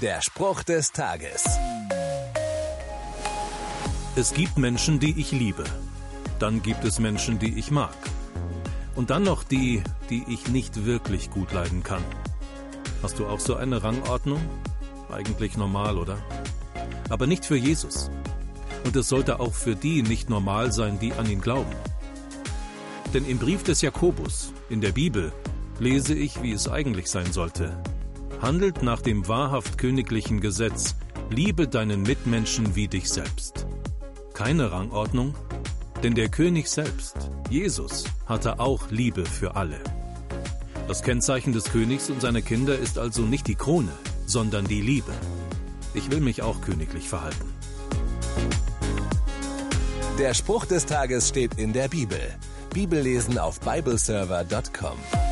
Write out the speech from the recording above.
Der Spruch des Tages. Es gibt Menschen, die ich liebe. Dann gibt es Menschen, die ich mag. Und dann noch die, die ich nicht wirklich gut leiden kann. Hast du auch so eine Rangordnung? Eigentlich normal, oder? Aber nicht für Jesus. Und es sollte auch für die nicht normal sein, die an ihn glauben. Denn im Brief des Jakobus, in der Bibel, lese ich, wie es eigentlich sein sollte. Handelt nach dem wahrhaft königlichen Gesetz, liebe deinen Mitmenschen wie dich selbst. Keine Rangordnung, denn der König selbst, Jesus, hatte auch Liebe für alle. Das Kennzeichen des Königs und seiner Kinder ist also nicht die Krone, sondern die Liebe. Ich will mich auch königlich verhalten. Der Spruch des Tages steht in der Bibel. Bibellesen auf bibleserver.com.